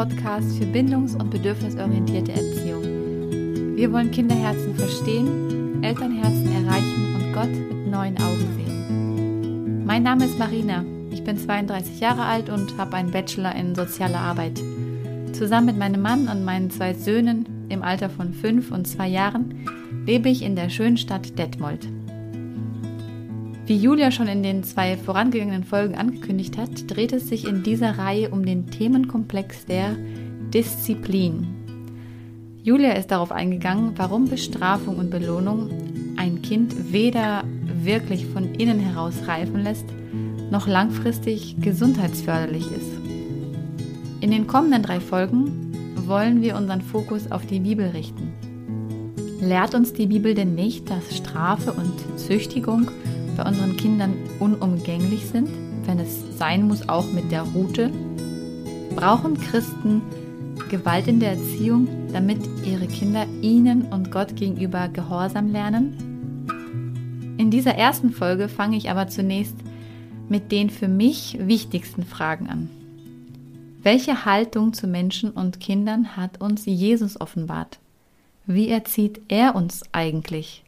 Podcast für bindungs- und bedürfnisorientierte Erziehung. Wir wollen Kinderherzen verstehen, Elternherzen erreichen und Gott mit neuen Augen sehen. Mein Name ist Marina. Ich bin 32 Jahre alt und habe einen Bachelor in soziale Arbeit. Zusammen mit meinem Mann und meinen zwei Söhnen im Alter von fünf und zwei Jahren lebe ich in der schönen Stadt Detmold. Wie Julia schon in den zwei vorangegangenen Folgen angekündigt hat, dreht es sich in dieser Reihe um den Themenkomplex der Disziplin. Julia ist darauf eingegangen, warum Bestrafung und Belohnung ein Kind weder wirklich von innen heraus reifen lässt, noch langfristig gesundheitsförderlich ist. In den kommenden drei Folgen wollen wir unseren Fokus auf die Bibel richten. Lehrt uns die Bibel denn nicht, dass Strafe und Züchtigung bei unseren Kindern unumgänglich sind, wenn es sein muss, auch mit der Route? Brauchen Christen Gewalt in der Erziehung, damit ihre Kinder ihnen und Gott gegenüber Gehorsam lernen? In dieser ersten Folge fange ich aber zunächst mit den für mich wichtigsten Fragen an. Welche Haltung zu Menschen und Kindern hat uns Jesus offenbart? Wie erzieht er uns eigentlich?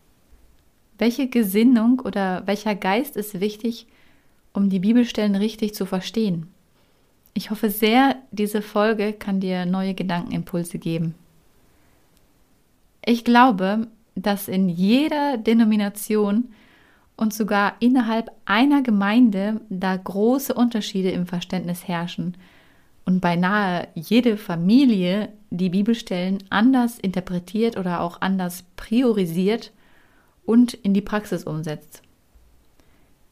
Welche Gesinnung oder welcher Geist ist wichtig, um die Bibelstellen richtig zu verstehen? Ich hoffe sehr, diese Folge kann dir neue Gedankenimpulse geben. Ich glaube, dass in jeder Denomination und sogar innerhalb einer Gemeinde da große Unterschiede im Verständnis herrschen und beinahe jede Familie die Bibelstellen anders interpretiert oder auch anders priorisiert und in die Praxis umsetzt.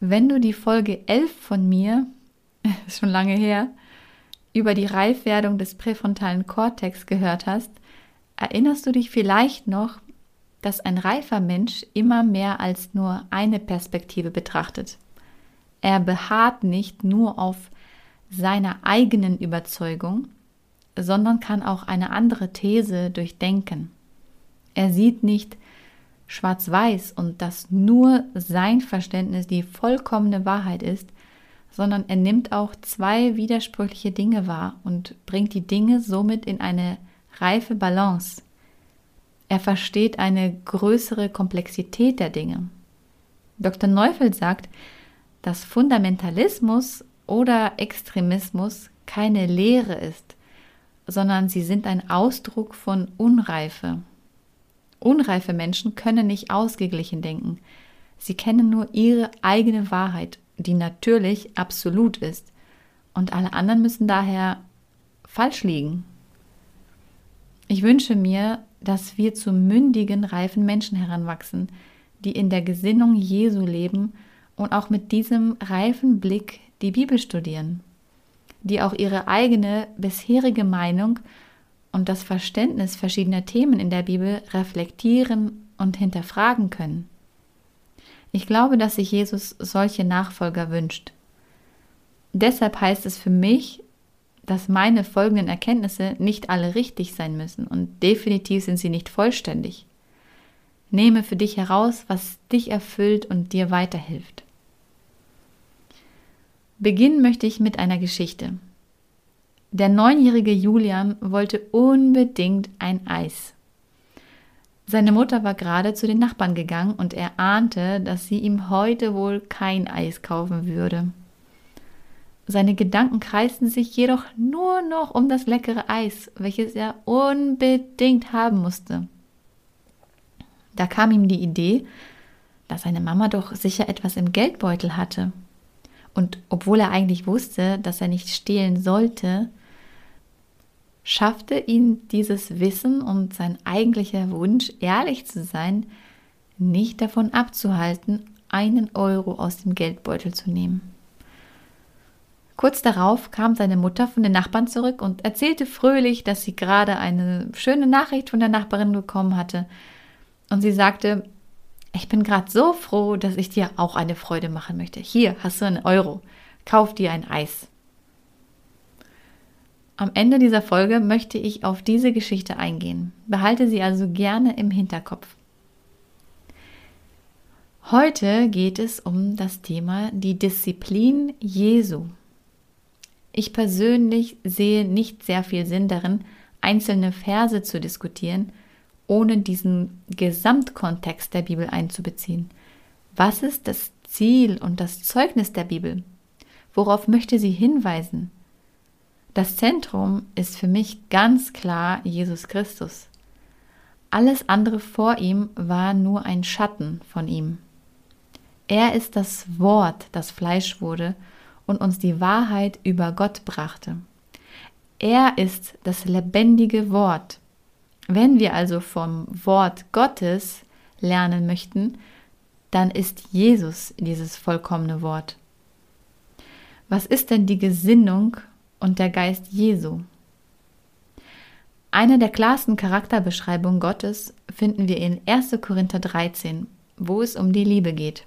Wenn du die Folge 11 von mir, schon lange her, über die Reifwerdung des präfrontalen Kortex gehört hast, erinnerst du dich vielleicht noch, dass ein reifer Mensch immer mehr als nur eine Perspektive betrachtet. Er beharrt nicht nur auf seiner eigenen Überzeugung, sondern kann auch eine andere These durchdenken. Er sieht nicht schwarz-weiß und dass nur sein Verständnis die vollkommene Wahrheit ist, sondern er nimmt auch zwei widersprüchliche Dinge wahr und bringt die Dinge somit in eine reife Balance. Er versteht eine größere Komplexität der Dinge. Dr. Neufeld sagt, dass Fundamentalismus oder Extremismus keine Lehre ist, sondern sie sind ein Ausdruck von Unreife. Unreife Menschen können nicht ausgeglichen denken. Sie kennen nur ihre eigene Wahrheit, die natürlich absolut ist. Und alle anderen müssen daher falsch liegen. Ich wünsche mir, dass wir zu mündigen, reifen Menschen heranwachsen, die in der Gesinnung Jesu leben und auch mit diesem reifen Blick die Bibel studieren, die auch ihre eigene bisherige Meinung und das Verständnis verschiedener Themen in der Bibel reflektieren und hinterfragen können. Ich glaube, dass sich Jesus solche Nachfolger wünscht. Deshalb heißt es für mich, dass meine folgenden Erkenntnisse nicht alle richtig sein müssen und definitiv sind sie nicht vollständig. Nehme für dich heraus, was dich erfüllt und dir weiterhilft. Beginnen möchte ich mit einer Geschichte. Der neunjährige Julian wollte unbedingt ein Eis. Seine Mutter war gerade zu den Nachbarn gegangen und er ahnte, dass sie ihm heute wohl kein Eis kaufen würde. Seine Gedanken kreisten sich jedoch nur noch um das leckere Eis, welches er unbedingt haben musste. Da kam ihm die Idee, dass seine Mama doch sicher etwas im Geldbeutel hatte. Und obwohl er eigentlich wusste, dass er nicht stehlen sollte, schaffte ihn dieses Wissen und sein eigentlicher Wunsch, ehrlich zu sein, nicht davon abzuhalten, einen Euro aus dem Geldbeutel zu nehmen. Kurz darauf kam seine Mutter von den Nachbarn zurück und erzählte fröhlich, dass sie gerade eine schöne Nachricht von der Nachbarin bekommen hatte. Und sie sagte, ich bin gerade so froh, dass ich dir auch eine Freude machen möchte. Hier hast du einen Euro. Kauf dir ein Eis. Am Ende dieser Folge möchte ich auf diese Geschichte eingehen. Behalte sie also gerne im Hinterkopf. Heute geht es um das Thema die Disziplin Jesu. Ich persönlich sehe nicht sehr viel Sinn darin, einzelne Verse zu diskutieren, ohne diesen Gesamtkontext der Bibel einzubeziehen. Was ist das Ziel und das Zeugnis der Bibel? Worauf möchte sie hinweisen? Das Zentrum ist für mich ganz klar Jesus Christus. Alles andere vor ihm war nur ein Schatten von ihm. Er ist das Wort, das Fleisch wurde und uns die Wahrheit über Gott brachte. Er ist das lebendige Wort. Wenn wir also vom Wort Gottes lernen möchten, dann ist Jesus dieses vollkommene Wort. Was ist denn die Gesinnung und der Geist Jesu? Eine der klarsten Charakterbeschreibungen Gottes finden wir in 1. Korinther 13, wo es um die Liebe geht.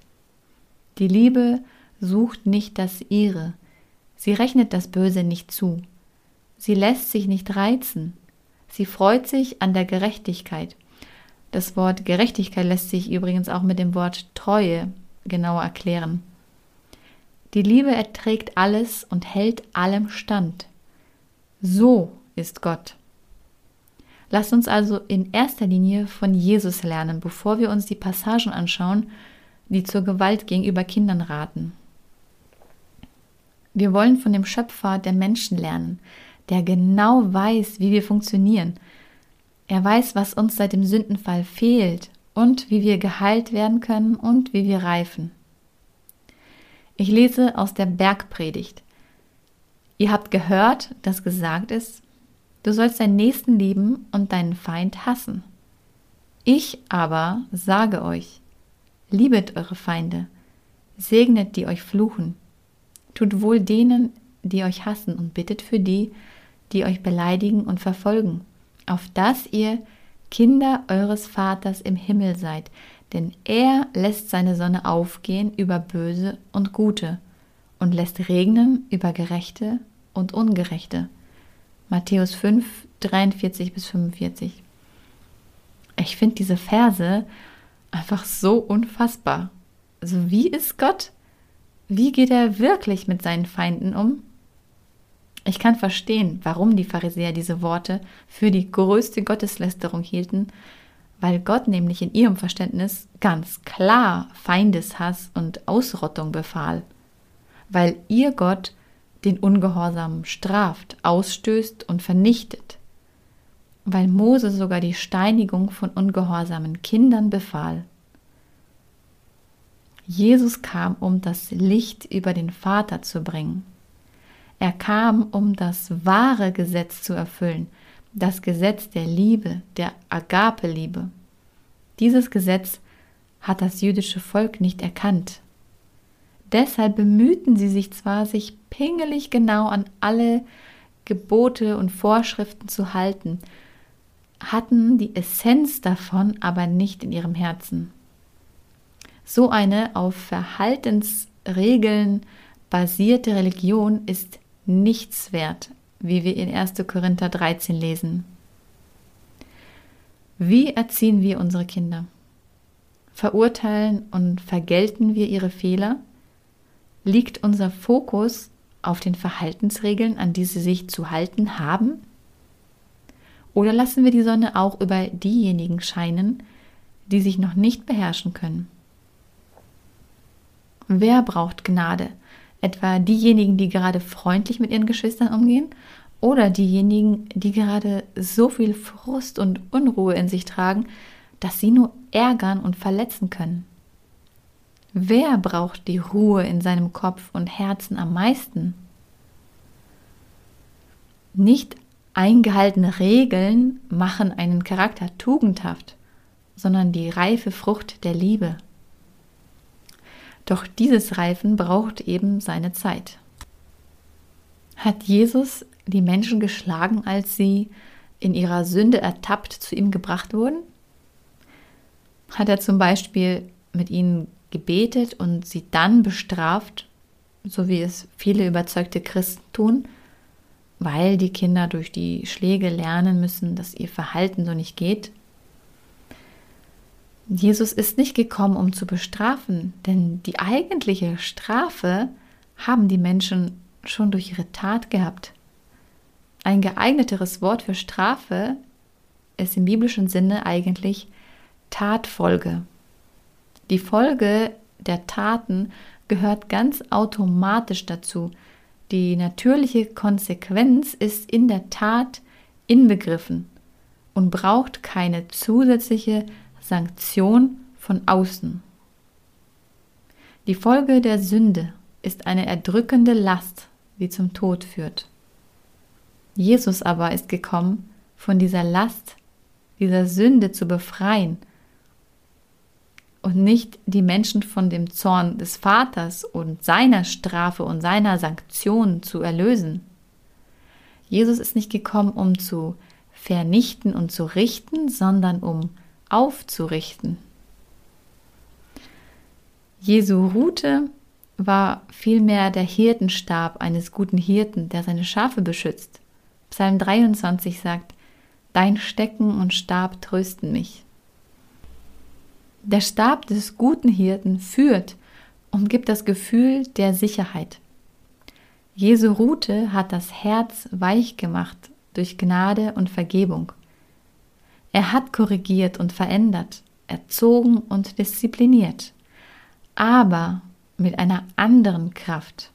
Die Liebe sucht nicht das ihre, sie rechnet das Böse nicht zu, sie lässt sich nicht reizen, sie freut sich an der Gerechtigkeit. Das Wort Gerechtigkeit lässt sich übrigens auch mit dem Wort Treue genauer erklären. Die Liebe erträgt alles und hält allem stand. So ist Gott. Lasst uns also in erster Linie von Jesus lernen, bevor wir uns die Passagen anschauen, die zur Gewalt gegenüber Kindern raten. Wir wollen von dem Schöpfer der Menschen lernen, der genau weiß, wie wir funktionieren. Er weiß, was uns seit dem Sündenfall fehlt und wie wir geheilt werden können und wie wir reifen. Ich lese aus der Bergpredigt. Ihr habt gehört, dass gesagt ist, du sollst deinen Nächsten lieben und deinen Feind hassen. Ich aber sage euch, liebet eure Feinde, segnet die euch fluchen, Tut wohl denen, die euch hassen und bittet für die, die euch beleidigen und verfolgen, auf dass ihr Kinder eures Vaters im Himmel seid, denn er lässt seine Sonne aufgehen über Böse und Gute und lässt regnen über Gerechte und Ungerechte. Matthäus 5, 43 bis 45. Ich finde diese Verse einfach so unfassbar. Also wie ist Gott? Wie geht er wirklich mit seinen Feinden um? Ich kann verstehen, warum die Pharisäer diese Worte für die größte Gotteslästerung hielten, weil Gott nämlich in ihrem Verständnis ganz klar Feindeshass und Ausrottung befahl, weil ihr Gott den Ungehorsam straft, ausstößt und vernichtet, weil Mose sogar die Steinigung von ungehorsamen Kindern befahl. Jesus kam, um das Licht über den Vater zu bringen. Er kam, um das wahre Gesetz zu erfüllen, das Gesetz der Liebe, der Agape-Liebe. Dieses Gesetz hat das jüdische Volk nicht erkannt. Deshalb bemühten sie sich zwar, sich pingelig genau an alle Gebote und Vorschriften zu halten, hatten die Essenz davon aber nicht in ihrem Herzen. So eine auf Verhaltensregeln basierte Religion ist nichts wert, wie wir in 1. Korinther 13 lesen. Wie erziehen wir unsere Kinder? Verurteilen und vergelten wir ihre Fehler? Liegt unser Fokus auf den Verhaltensregeln, an die sie sich zu halten haben? Oder lassen wir die Sonne auch über diejenigen scheinen, die sich noch nicht beherrschen können? Wer braucht Gnade? Etwa diejenigen, die gerade freundlich mit ihren Geschwistern umgehen? Oder diejenigen, die gerade so viel Frust und Unruhe in sich tragen, dass sie nur ärgern und verletzen können? Wer braucht die Ruhe in seinem Kopf und Herzen am meisten? Nicht eingehaltene Regeln machen einen Charakter tugendhaft, sondern die reife Frucht der Liebe. Doch dieses Reifen braucht eben seine Zeit. Hat Jesus die Menschen geschlagen, als sie in ihrer Sünde ertappt zu ihm gebracht wurden? Hat er zum Beispiel mit ihnen gebetet und sie dann bestraft, so wie es viele überzeugte Christen tun, weil die Kinder durch die Schläge lernen müssen, dass ihr Verhalten so nicht geht? Jesus ist nicht gekommen, um zu bestrafen, denn die eigentliche Strafe haben die Menschen schon durch ihre Tat gehabt. Ein geeigneteres Wort für Strafe ist im biblischen Sinne eigentlich Tatfolge. Die Folge der Taten gehört ganz automatisch dazu. Die natürliche Konsequenz ist in der Tat inbegriffen und braucht keine zusätzliche Sanktion von außen. Die Folge der Sünde ist eine erdrückende Last, die zum Tod führt. Jesus aber ist gekommen, von dieser Last, dieser Sünde zu befreien und nicht die Menschen von dem Zorn des Vaters und seiner Strafe und seiner Sanktion zu erlösen. Jesus ist nicht gekommen, um zu vernichten und zu richten, sondern um aufzurichten. Jesu Route war vielmehr der Hirtenstab eines guten Hirten, der seine Schafe beschützt. Psalm 23 sagt, Dein Stecken und Stab trösten mich. Der Stab des guten Hirten führt und gibt das Gefühl der Sicherheit. Jesu Rute hat das Herz weich gemacht durch Gnade und Vergebung. Er hat korrigiert und verändert, erzogen und diszipliniert, aber mit einer anderen Kraft,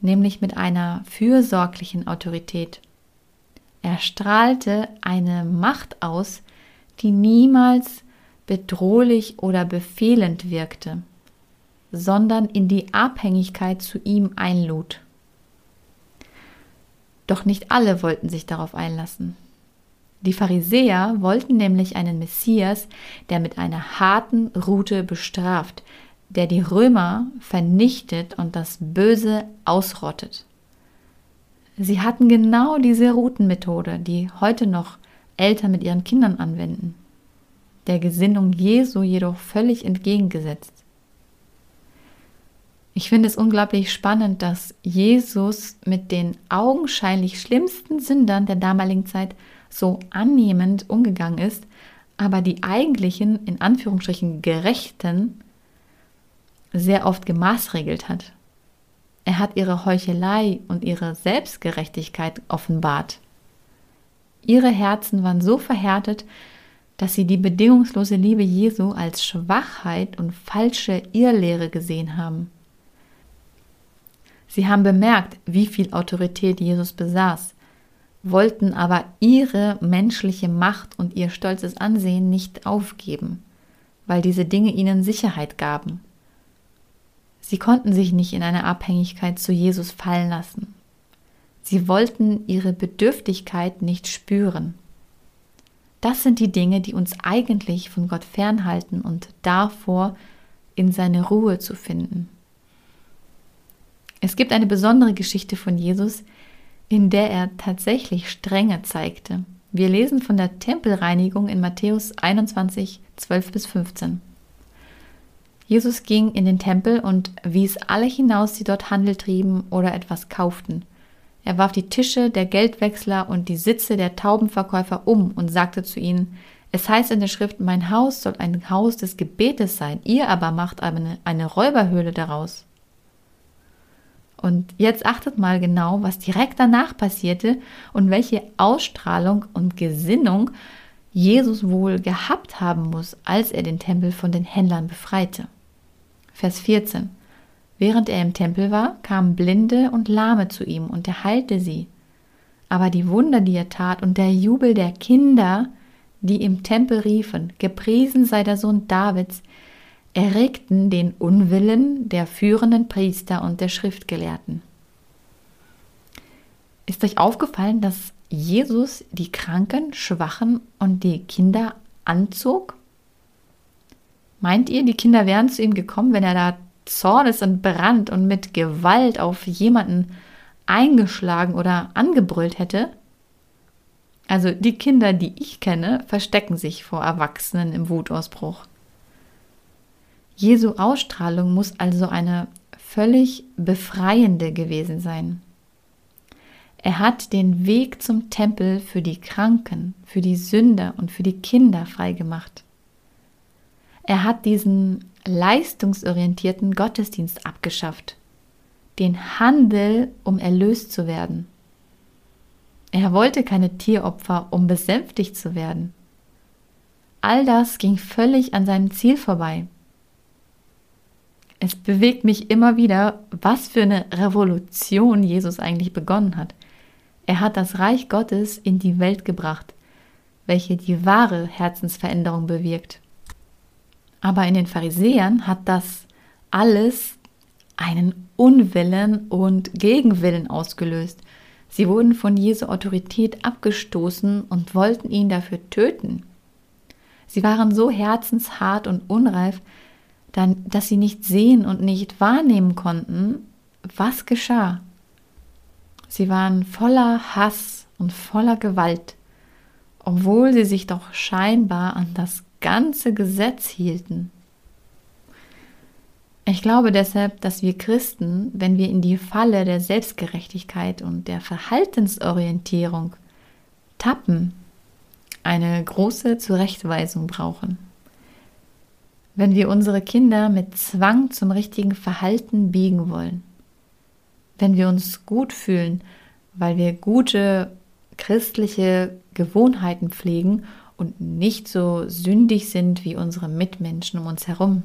nämlich mit einer fürsorglichen Autorität. Er strahlte eine Macht aus, die niemals bedrohlich oder befehlend wirkte, sondern in die Abhängigkeit zu ihm einlud. Doch nicht alle wollten sich darauf einlassen. Die Pharisäer wollten nämlich einen Messias, der mit einer harten Rute bestraft, der die Römer vernichtet und das Böse ausrottet. Sie hatten genau diese Routenmethode, die heute noch Eltern mit ihren Kindern anwenden der Gesinnung Jesu jedoch völlig entgegengesetzt. Ich finde es unglaublich spannend, dass Jesus mit den augenscheinlich schlimmsten Sündern der damaligen Zeit so annehmend umgegangen ist, aber die eigentlichen, in Anführungsstrichen Gerechten, sehr oft gemaßregelt hat. Er hat ihre Heuchelei und ihre Selbstgerechtigkeit offenbart. Ihre Herzen waren so verhärtet, dass sie die bedingungslose Liebe Jesu als Schwachheit und falsche Irrlehre gesehen haben. Sie haben bemerkt, wie viel Autorität Jesus besaß, wollten aber ihre menschliche Macht und ihr stolzes Ansehen nicht aufgeben, weil diese Dinge ihnen Sicherheit gaben. Sie konnten sich nicht in eine Abhängigkeit zu Jesus fallen lassen. Sie wollten ihre Bedürftigkeit nicht spüren. Das sind die Dinge, die uns eigentlich von Gott fernhalten und davor in seine Ruhe zu finden. Es gibt eine besondere Geschichte von Jesus, in der er tatsächlich Strenge zeigte. Wir lesen von der Tempelreinigung in Matthäus 21, 12 bis 15. Jesus ging in den Tempel und wies alle hinaus, die dort Handel trieben oder etwas kauften. Er warf die Tische der Geldwechsler und die Sitze der Taubenverkäufer um und sagte zu ihnen, es heißt in der Schrift, mein Haus soll ein Haus des Gebetes sein, ihr aber macht eine, eine Räuberhöhle daraus. Und jetzt achtet mal genau, was direkt danach passierte und welche Ausstrahlung und Gesinnung Jesus wohl gehabt haben muss, als er den Tempel von den Händlern befreite. Vers 14. Während er im Tempel war, kamen Blinde und Lahme zu ihm und er heilte sie. Aber die Wunder, die er tat und der Jubel der Kinder, die im Tempel riefen, gepriesen sei der Sohn Davids, erregten den Unwillen der führenden Priester und der Schriftgelehrten. Ist euch aufgefallen, dass Jesus die Kranken, Schwachen und die Kinder anzog? Meint ihr, die Kinder wären zu ihm gekommen, wenn er da Zornes und Brand und mit Gewalt auf jemanden eingeschlagen oder angebrüllt hätte? Also die Kinder, die ich kenne, verstecken sich vor Erwachsenen im Wutausbruch. Jesu Ausstrahlung muss also eine völlig befreiende gewesen sein. Er hat den Weg zum Tempel für die Kranken, für die Sünder und für die Kinder freigemacht. Er hat diesen leistungsorientierten Gottesdienst abgeschafft. den Handel, um erlöst zu werden. Er wollte keine Tieropfer, um besänftigt zu werden. All das ging völlig an seinem Ziel vorbei. Es bewegt mich immer wieder, was für eine Revolution Jesus eigentlich begonnen hat. Er hat das Reich Gottes in die Welt gebracht, welche die wahre Herzensveränderung bewirkt. Aber in den Pharisäern hat das alles einen Unwillen und Gegenwillen ausgelöst. Sie wurden von Jesu Autorität abgestoßen und wollten ihn dafür töten. Sie waren so herzenshart und unreif, dass sie nicht sehen und nicht wahrnehmen konnten, was geschah. Sie waren voller Hass und voller Gewalt, obwohl sie sich doch scheinbar an das ganze Gesetz hielten. Ich glaube deshalb, dass wir Christen, wenn wir in die Falle der Selbstgerechtigkeit und der Verhaltensorientierung tappen, eine große Zurechtweisung brauchen. Wenn wir unsere Kinder mit Zwang zum richtigen Verhalten biegen wollen, wenn wir uns gut fühlen, weil wir gute christliche Gewohnheiten pflegen und nicht so sündig sind wie unsere Mitmenschen um uns herum,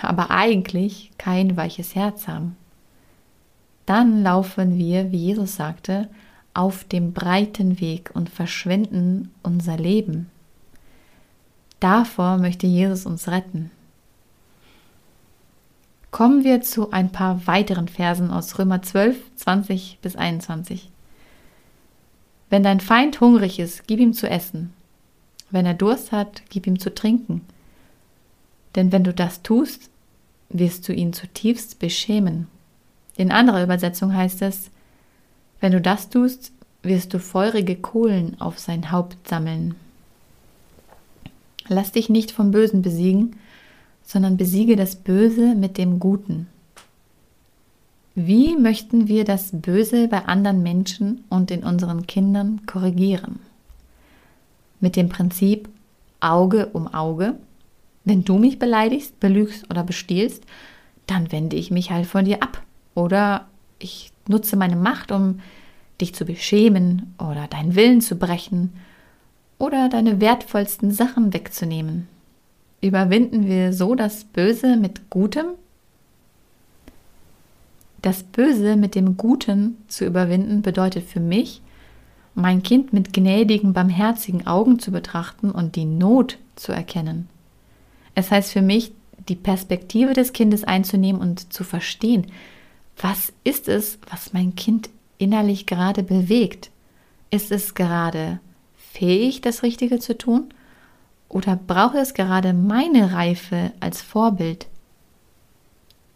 aber eigentlich kein weiches Herz haben. Dann laufen wir, wie Jesus sagte, auf dem breiten Weg und verschwenden unser Leben. Davor möchte Jesus uns retten. Kommen wir zu ein paar weiteren Versen aus Römer 12, 20 bis 21. Wenn dein Feind hungrig ist, gib ihm zu essen. Wenn er Durst hat, gib ihm zu trinken. Denn wenn du das tust, wirst du ihn zutiefst beschämen. In anderer Übersetzung heißt es, wenn du das tust, wirst du feurige Kohlen auf sein Haupt sammeln. Lass dich nicht vom Bösen besiegen, sondern besiege das Böse mit dem Guten. Wie möchten wir das Böse bei anderen Menschen und in unseren Kindern korrigieren? Mit dem Prinzip Auge um Auge. Wenn du mich beleidigst, belügst oder bestiehlst, dann wende ich mich halt von dir ab. Oder ich nutze meine Macht, um dich zu beschämen oder deinen Willen zu brechen oder deine wertvollsten Sachen wegzunehmen. Überwinden wir so das Böse mit Gutem? Das Böse mit dem Guten zu überwinden bedeutet für mich, mein Kind mit gnädigen, barmherzigen Augen zu betrachten und die Not zu erkennen. Es heißt für mich, die Perspektive des Kindes einzunehmen und zu verstehen, was ist es, was mein Kind innerlich gerade bewegt? Ist es gerade fähig, das Richtige zu tun? Oder braucht es gerade meine Reife als Vorbild?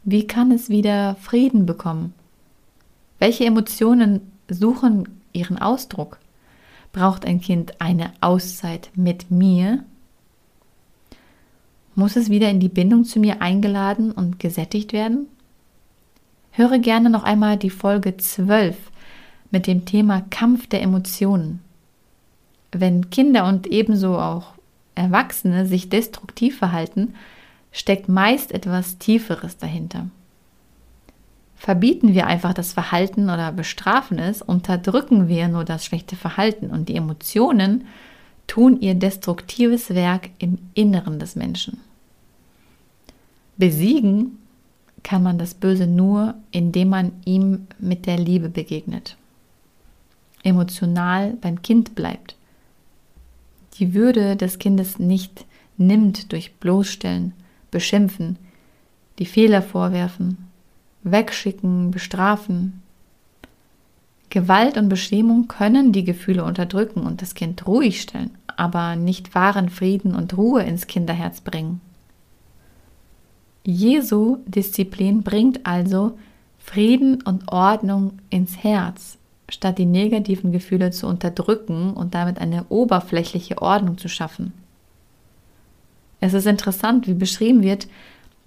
Wie kann es wieder Frieden bekommen? Welche Emotionen suchen ihren Ausdruck? Braucht ein Kind eine Auszeit mit mir? Muss es wieder in die Bindung zu mir eingeladen und gesättigt werden? Höre gerne noch einmal die Folge 12 mit dem Thema Kampf der Emotionen. Wenn Kinder und ebenso auch Erwachsene sich destruktiv verhalten, steckt meist etwas Tieferes dahinter. Verbieten wir einfach das Verhalten oder bestrafen es, unterdrücken wir nur das schlechte Verhalten und die Emotionen tun ihr destruktives Werk im Inneren des Menschen. Besiegen kann man das Böse nur, indem man ihm mit der Liebe begegnet, emotional beim Kind bleibt die Würde des Kindes nicht nimmt durch bloßstellen, beschimpfen, die Fehler vorwerfen, wegschicken, bestrafen. Gewalt und Beschämung können die Gefühle unterdrücken und das Kind ruhig stellen, aber nicht wahren Frieden und Ruhe ins Kinderherz bringen. Jesu Disziplin bringt also Frieden und Ordnung ins Herz, statt die negativen Gefühle zu unterdrücken und damit eine oberflächliche Ordnung zu schaffen. Es ist interessant, wie beschrieben wird,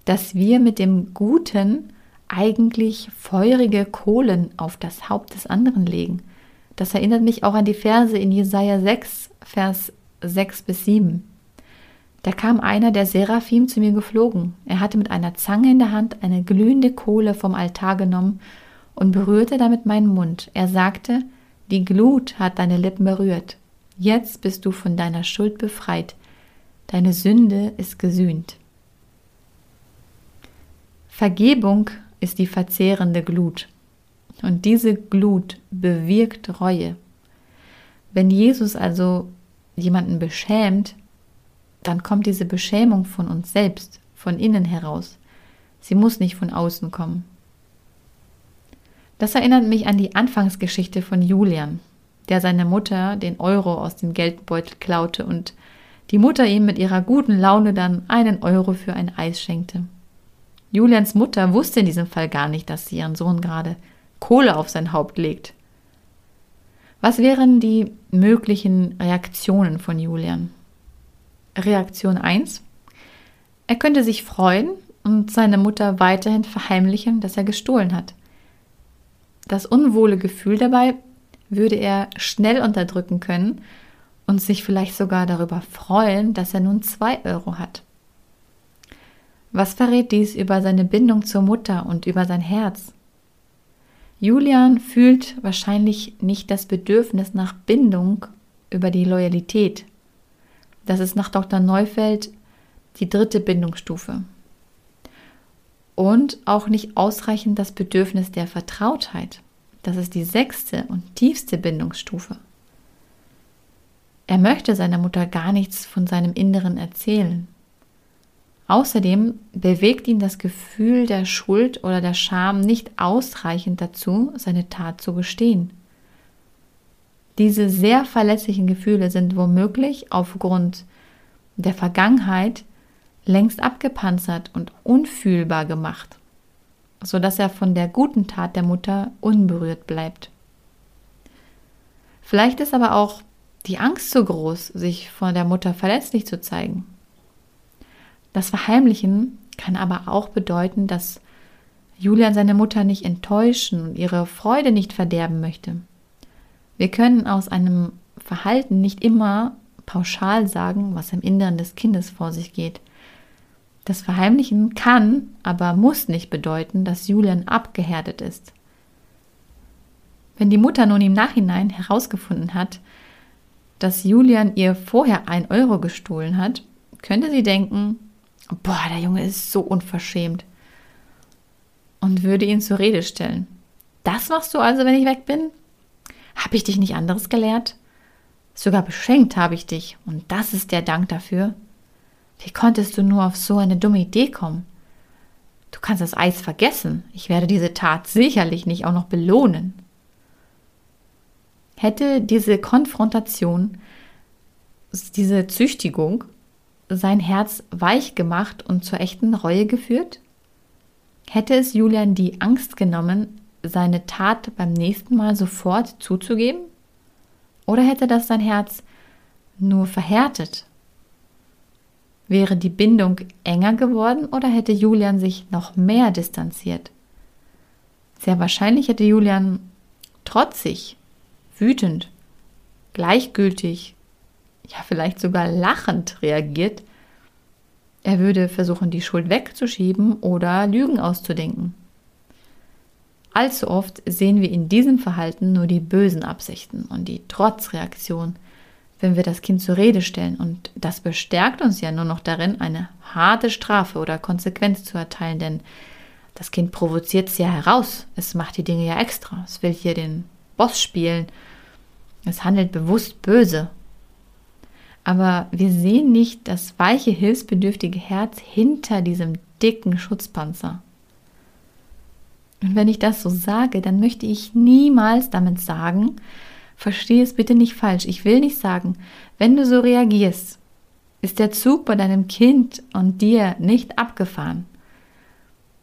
dass wir mit dem Guten eigentlich feurige Kohlen auf das Haupt des anderen legen. Das erinnert mich auch an die Verse in Jesaja 6, Vers 6 bis 7. Da kam einer der Seraphim zu mir geflogen. Er hatte mit einer Zange in der Hand eine glühende Kohle vom Altar genommen und berührte damit meinen Mund. Er sagte, die Glut hat deine Lippen berührt. Jetzt bist du von deiner Schuld befreit. Deine Sünde ist gesühnt. Vergebung ist die verzehrende Glut. Und diese Glut bewirkt Reue. Wenn Jesus also jemanden beschämt, dann kommt diese Beschämung von uns selbst, von innen heraus. Sie muss nicht von außen kommen. Das erinnert mich an die Anfangsgeschichte von Julian, der seiner Mutter den Euro aus dem Geldbeutel klaute und die Mutter ihm mit ihrer guten Laune dann einen Euro für ein Eis schenkte. Julians Mutter wusste in diesem Fall gar nicht, dass sie ihren Sohn gerade Kohle auf sein Haupt legt. Was wären die möglichen Reaktionen von Julian? Reaktion 1. Er könnte sich freuen und seine Mutter weiterhin verheimlichen, dass er gestohlen hat. Das unwohle Gefühl dabei würde er schnell unterdrücken können und sich vielleicht sogar darüber freuen, dass er nun zwei Euro hat. Was verrät dies über seine Bindung zur Mutter und über sein Herz? Julian fühlt wahrscheinlich nicht das Bedürfnis nach Bindung über die Loyalität. Das ist nach Dr. Neufeld die dritte Bindungsstufe. Und auch nicht ausreichend das Bedürfnis der Vertrautheit. Das ist die sechste und tiefste Bindungsstufe. Er möchte seiner Mutter gar nichts von seinem Inneren erzählen. Außerdem bewegt ihn das Gefühl der Schuld oder der Scham nicht ausreichend dazu, seine Tat zu gestehen. Diese sehr verletzlichen Gefühle sind womöglich aufgrund der Vergangenheit längst abgepanzert und unfühlbar gemacht, sodass er von der guten Tat der Mutter unberührt bleibt. Vielleicht ist aber auch die Angst so groß, sich vor der Mutter verletzlich zu zeigen. Das Verheimlichen kann aber auch bedeuten, dass Julian seine Mutter nicht enttäuschen und ihre Freude nicht verderben möchte. Wir können aus einem Verhalten nicht immer pauschal sagen, was im Inneren des Kindes vor sich geht. Das Verheimlichen kann, aber muss nicht bedeuten, dass Julian abgehärtet ist. Wenn die Mutter nun im Nachhinein herausgefunden hat, dass Julian ihr vorher ein Euro gestohlen hat, könnte sie denken, boah, der Junge ist so unverschämt. Und würde ihn zur Rede stellen. Das machst du also, wenn ich weg bin? Habe ich dich nicht anderes gelehrt? Sogar beschenkt habe ich dich, und das ist der Dank dafür. Wie konntest du nur auf so eine dumme Idee kommen? Du kannst das Eis vergessen. Ich werde diese Tat sicherlich nicht auch noch belohnen. Hätte diese Konfrontation, diese Züchtigung sein Herz weich gemacht und zur echten Reue geführt? Hätte es Julian die Angst genommen, seine Tat beim nächsten Mal sofort zuzugeben? Oder hätte das sein Herz nur verhärtet? Wäre die Bindung enger geworden oder hätte Julian sich noch mehr distanziert? Sehr wahrscheinlich hätte Julian trotzig, wütend, gleichgültig ja vielleicht sogar lachend reagiert, er würde versuchen, die Schuld wegzuschieben oder Lügen auszudenken. Allzu oft sehen wir in diesem Verhalten nur die bösen Absichten und die Trotzreaktion, wenn wir das Kind zur Rede stellen. Und das bestärkt uns ja nur noch darin, eine harte Strafe oder Konsequenz zu erteilen, denn das Kind provoziert es ja heraus. Es macht die Dinge ja extra. Es will hier den Boss spielen. Es handelt bewusst böse aber wir sehen nicht das weiche, hilfsbedürftige Herz hinter diesem dicken Schutzpanzer. Und wenn ich das so sage, dann möchte ich niemals damit sagen, verstehe es bitte nicht falsch, ich will nicht sagen, wenn du so reagierst, ist der Zug bei deinem Kind und dir nicht abgefahren.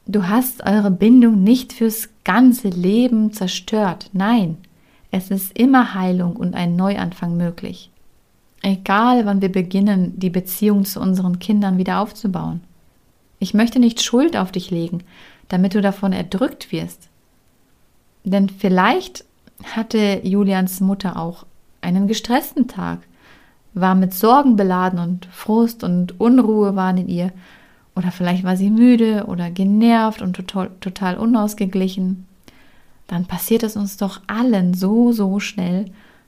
Du hast eure Bindung nicht fürs ganze Leben zerstört. Nein, es ist immer Heilung und ein Neuanfang möglich. Egal, wann wir beginnen, die Beziehung zu unseren Kindern wieder aufzubauen. Ich möchte nicht Schuld auf dich legen, damit du davon erdrückt wirst. Denn vielleicht hatte Julians Mutter auch einen gestressten Tag, war mit Sorgen beladen und Frust und Unruhe waren in ihr. Oder vielleicht war sie müde oder genervt und total, total unausgeglichen. Dann passiert es uns doch allen so, so schnell,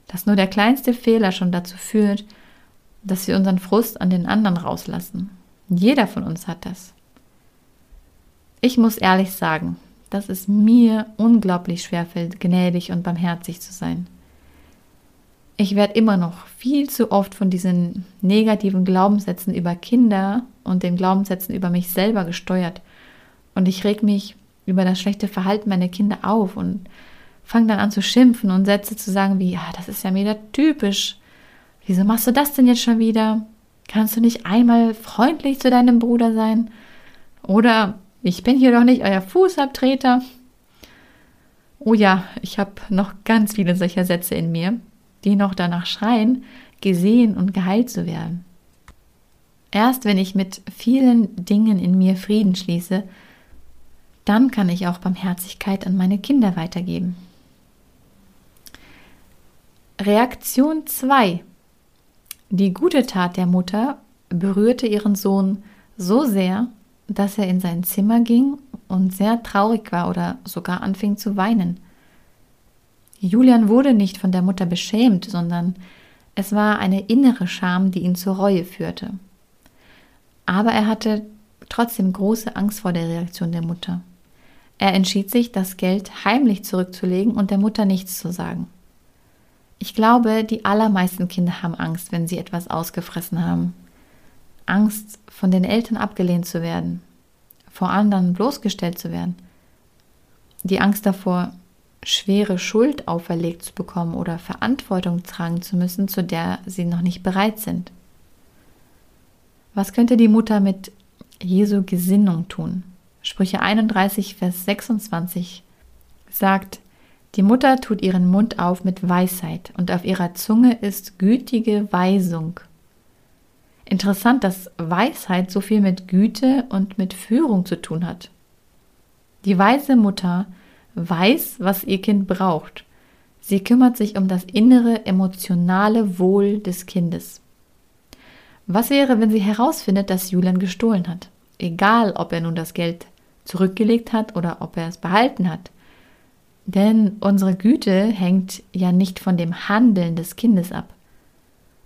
dass nur der kleinste Fehler schon dazu führt, dass wir unseren Frust an den anderen rauslassen. Jeder von uns hat das. Ich muss ehrlich sagen, dass es mir unglaublich schwerfällt, gnädig und barmherzig zu sein. Ich werde immer noch viel zu oft von diesen negativen Glaubenssätzen über Kinder und den Glaubenssätzen über mich selber gesteuert. Und ich reg mich über das schlechte Verhalten meiner Kinder auf und fange dann an zu schimpfen und Sätze zu sagen wie, ja, das ist ja wieder typisch. Wieso machst du das denn jetzt schon wieder? Kannst du nicht einmal freundlich zu deinem Bruder sein? Oder ich bin hier doch nicht euer Fußabtreter. Oh ja, ich habe noch ganz viele solcher Sätze in mir, die noch danach schreien, gesehen und geheilt zu werden. Erst wenn ich mit vielen Dingen in mir Frieden schließe, dann kann ich auch Barmherzigkeit an meine Kinder weitergeben. Reaktion 2. Die gute Tat der Mutter berührte ihren Sohn so sehr, dass er in sein Zimmer ging und sehr traurig war oder sogar anfing zu weinen. Julian wurde nicht von der Mutter beschämt, sondern es war eine innere Scham, die ihn zur Reue führte. Aber er hatte trotzdem große Angst vor der Reaktion der Mutter. Er entschied sich, das Geld heimlich zurückzulegen und der Mutter nichts zu sagen. Ich glaube, die allermeisten Kinder haben Angst, wenn sie etwas ausgefressen haben. Angst, von den Eltern abgelehnt zu werden, vor anderen bloßgestellt zu werden. Die Angst davor, schwere Schuld auferlegt zu bekommen oder Verantwortung tragen zu müssen, zu der sie noch nicht bereit sind. Was könnte die Mutter mit Jesu Gesinnung tun? Sprüche 31, Vers 26 sagt, die Mutter tut ihren Mund auf mit Weisheit und auf ihrer Zunge ist gütige Weisung. Interessant, dass Weisheit so viel mit Güte und mit Führung zu tun hat. Die weise Mutter weiß, was ihr Kind braucht. Sie kümmert sich um das innere emotionale Wohl des Kindes. Was wäre, wenn sie herausfindet, dass Julian gestohlen hat? Egal, ob er nun das Geld zurückgelegt hat oder ob er es behalten hat. Denn unsere Güte hängt ja nicht von dem Handeln des Kindes ab.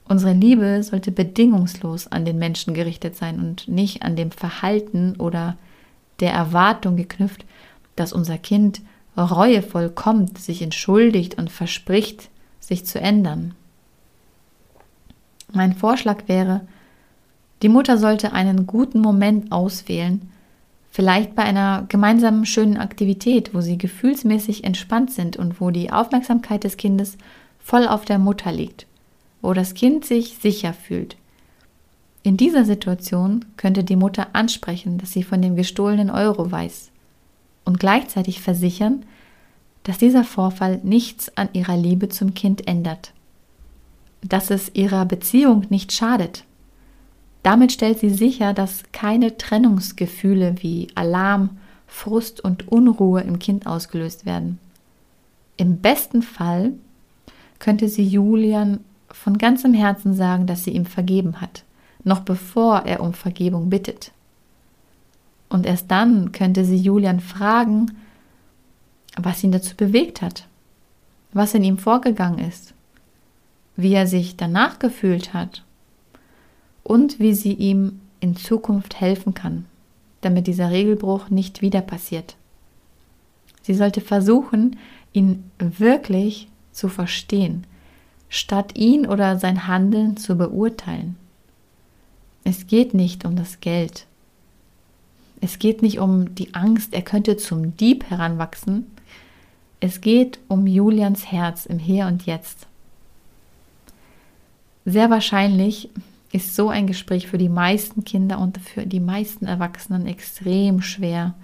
Unsere Liebe sollte bedingungslos an den Menschen gerichtet sein und nicht an dem Verhalten oder der Erwartung geknüpft, dass unser Kind reuevoll kommt, sich entschuldigt und verspricht, sich zu ändern. Mein Vorschlag wäre, die Mutter sollte einen guten Moment auswählen, vielleicht bei einer gemeinsamen schönen Aktivität, wo sie gefühlsmäßig entspannt sind und wo die Aufmerksamkeit des Kindes voll auf der Mutter liegt wo das Kind sich sicher fühlt. In dieser Situation könnte die Mutter ansprechen, dass sie von dem gestohlenen Euro weiß und gleichzeitig versichern, dass dieser Vorfall nichts an ihrer Liebe zum Kind ändert, dass es ihrer Beziehung nicht schadet. Damit stellt sie sicher, dass keine Trennungsgefühle wie Alarm, Frust und Unruhe im Kind ausgelöst werden. Im besten Fall könnte sie Julian von ganzem Herzen sagen, dass sie ihm vergeben hat, noch bevor er um Vergebung bittet. Und erst dann könnte sie Julian fragen, was ihn dazu bewegt hat, was in ihm vorgegangen ist, wie er sich danach gefühlt hat und wie sie ihm in Zukunft helfen kann, damit dieser Regelbruch nicht wieder passiert. Sie sollte versuchen, ihn wirklich zu verstehen, statt ihn oder sein Handeln zu beurteilen. Es geht nicht um das Geld. Es geht nicht um die Angst, er könnte zum Dieb heranwachsen. Es geht um Julians Herz im Hier und Jetzt. Sehr wahrscheinlich ist so ein Gespräch für die meisten Kinder und für die meisten Erwachsenen extrem schwer,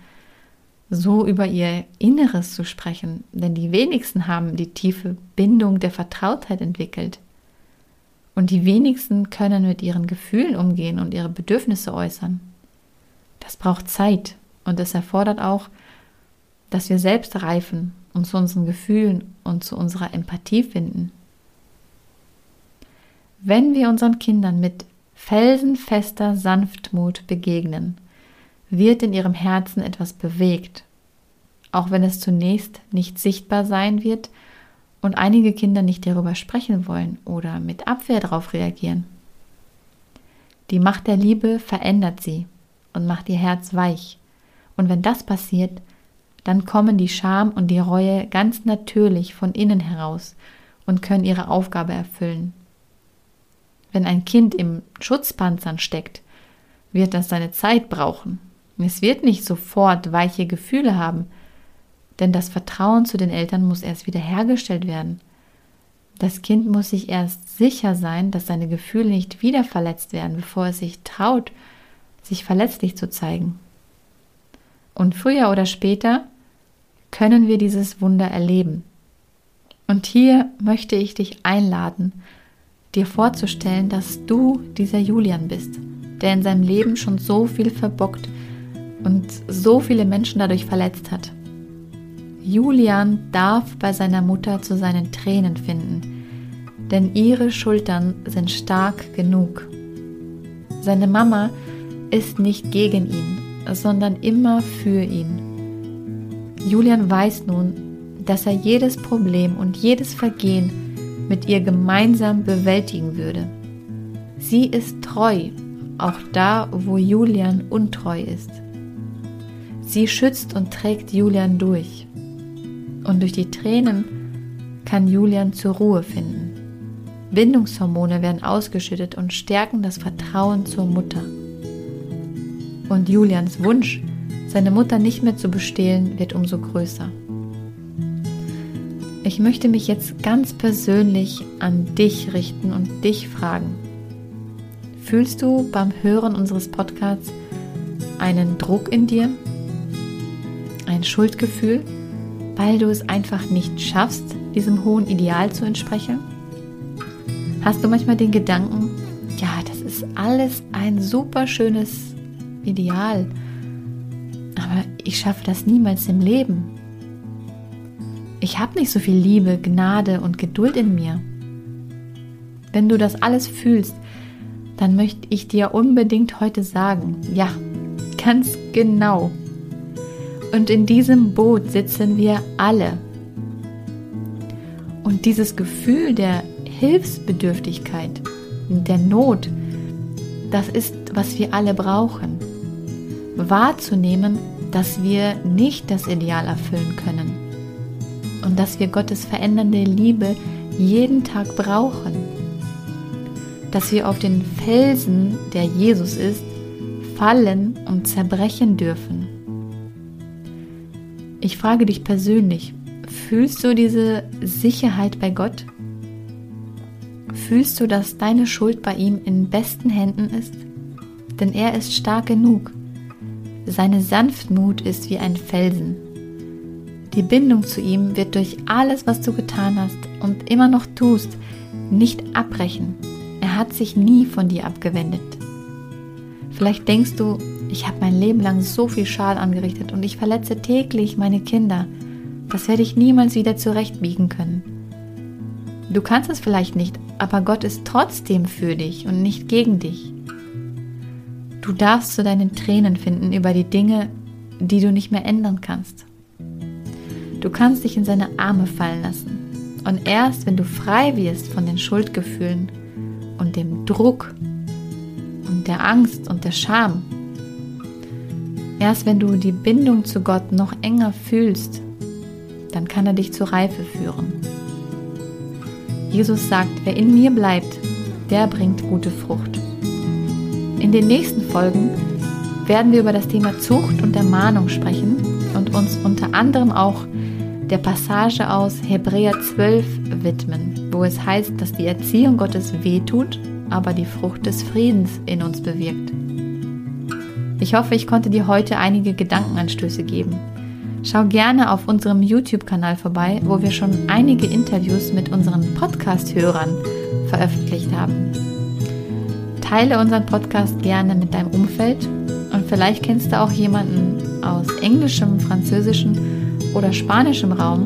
so über ihr Inneres zu sprechen, denn die wenigsten haben die tiefe Bindung der Vertrautheit entwickelt. Und die wenigsten können mit ihren Gefühlen umgehen und ihre Bedürfnisse äußern. Das braucht Zeit und es erfordert auch, dass wir selbst reifen und zu unseren Gefühlen und zu unserer Empathie finden. Wenn wir unseren Kindern mit felsenfester Sanftmut begegnen, wird in ihrem Herzen etwas bewegt, auch wenn es zunächst nicht sichtbar sein wird und einige Kinder nicht darüber sprechen wollen oder mit Abwehr darauf reagieren. Die Macht der Liebe verändert sie und macht ihr Herz weich. Und wenn das passiert, dann kommen die Scham und die Reue ganz natürlich von innen heraus und können ihre Aufgabe erfüllen. Wenn ein Kind im Schutzpanzern steckt, wird das seine Zeit brauchen. Es wird nicht sofort weiche Gefühle haben, denn das Vertrauen zu den Eltern muss erst wieder hergestellt werden. Das Kind muss sich erst sicher sein, dass seine Gefühle nicht wieder verletzt werden, bevor es sich traut, sich verletzlich zu zeigen. Und früher oder später können wir dieses Wunder erleben. Und hier möchte ich dich einladen, dir vorzustellen, dass du dieser Julian bist, der in seinem Leben schon so viel verbockt und so viele Menschen dadurch verletzt hat. Julian darf bei seiner Mutter zu seinen Tränen finden, denn ihre Schultern sind stark genug. Seine Mama ist nicht gegen ihn, sondern immer für ihn. Julian weiß nun, dass er jedes Problem und jedes Vergehen mit ihr gemeinsam bewältigen würde. Sie ist treu, auch da, wo Julian untreu ist. Sie schützt und trägt Julian durch und durch die Tränen kann Julian zur Ruhe finden. Bindungshormone werden ausgeschüttet und stärken das Vertrauen zur Mutter. Und Julians Wunsch, seine Mutter nicht mehr zu bestehlen, wird umso größer. Ich möchte mich jetzt ganz persönlich an dich richten und dich fragen. Fühlst du beim Hören unseres Podcasts einen Druck in dir? Ein Schuldgefühl? weil du es einfach nicht schaffst, diesem hohen Ideal zu entsprechen? Hast du manchmal den Gedanken, ja, das ist alles ein super schönes Ideal, aber ich schaffe das niemals im Leben. Ich habe nicht so viel Liebe, Gnade und Geduld in mir. Wenn du das alles fühlst, dann möchte ich dir unbedingt heute sagen, ja, ganz genau, und in diesem Boot sitzen wir alle. Und dieses Gefühl der Hilfsbedürftigkeit, der Not, das ist, was wir alle brauchen. Wahrzunehmen, dass wir nicht das Ideal erfüllen können und dass wir Gottes verändernde Liebe jeden Tag brauchen. Dass wir auf den Felsen, der Jesus ist, fallen und zerbrechen dürfen ich frage dich persönlich, fühlst du diese Sicherheit bei Gott? Fühlst du, dass deine Schuld bei ihm in besten Händen ist? Denn er ist stark genug. Seine Sanftmut ist wie ein Felsen. Die Bindung zu ihm wird durch alles, was du getan hast und immer noch tust, nicht abbrechen. Er hat sich nie von dir abgewendet. Vielleicht denkst du, ich habe mein Leben lang so viel Schal angerichtet und ich verletze täglich meine Kinder. Das werde ich niemals wieder zurechtbiegen können. Du kannst es vielleicht nicht, aber Gott ist trotzdem für dich und nicht gegen dich. Du darfst zu deinen Tränen finden über die Dinge, die du nicht mehr ändern kannst. Du kannst dich in seine Arme fallen lassen. Und erst wenn du frei wirst von den Schuldgefühlen und dem Druck und der Angst und der Scham, Erst wenn du die Bindung zu Gott noch enger fühlst, dann kann er dich zur Reife führen. Jesus sagt, wer in mir bleibt, der bringt gute Frucht. In den nächsten Folgen werden wir über das Thema Zucht und Ermahnung sprechen und uns unter anderem auch der Passage aus Hebräer 12 widmen, wo es heißt, dass die Erziehung Gottes wehtut, aber die Frucht des Friedens in uns bewirkt. Ich hoffe, ich konnte dir heute einige Gedankenanstöße geben. Schau gerne auf unserem YouTube-Kanal vorbei, wo wir schon einige Interviews mit unseren Podcast-Hörern veröffentlicht haben. Teile unseren Podcast gerne mit deinem Umfeld und vielleicht kennst du auch jemanden aus englischem, französischem oder spanischem Raum,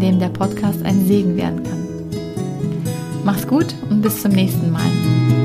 dem der Podcast ein Segen werden kann. Mach's gut und bis zum nächsten Mal.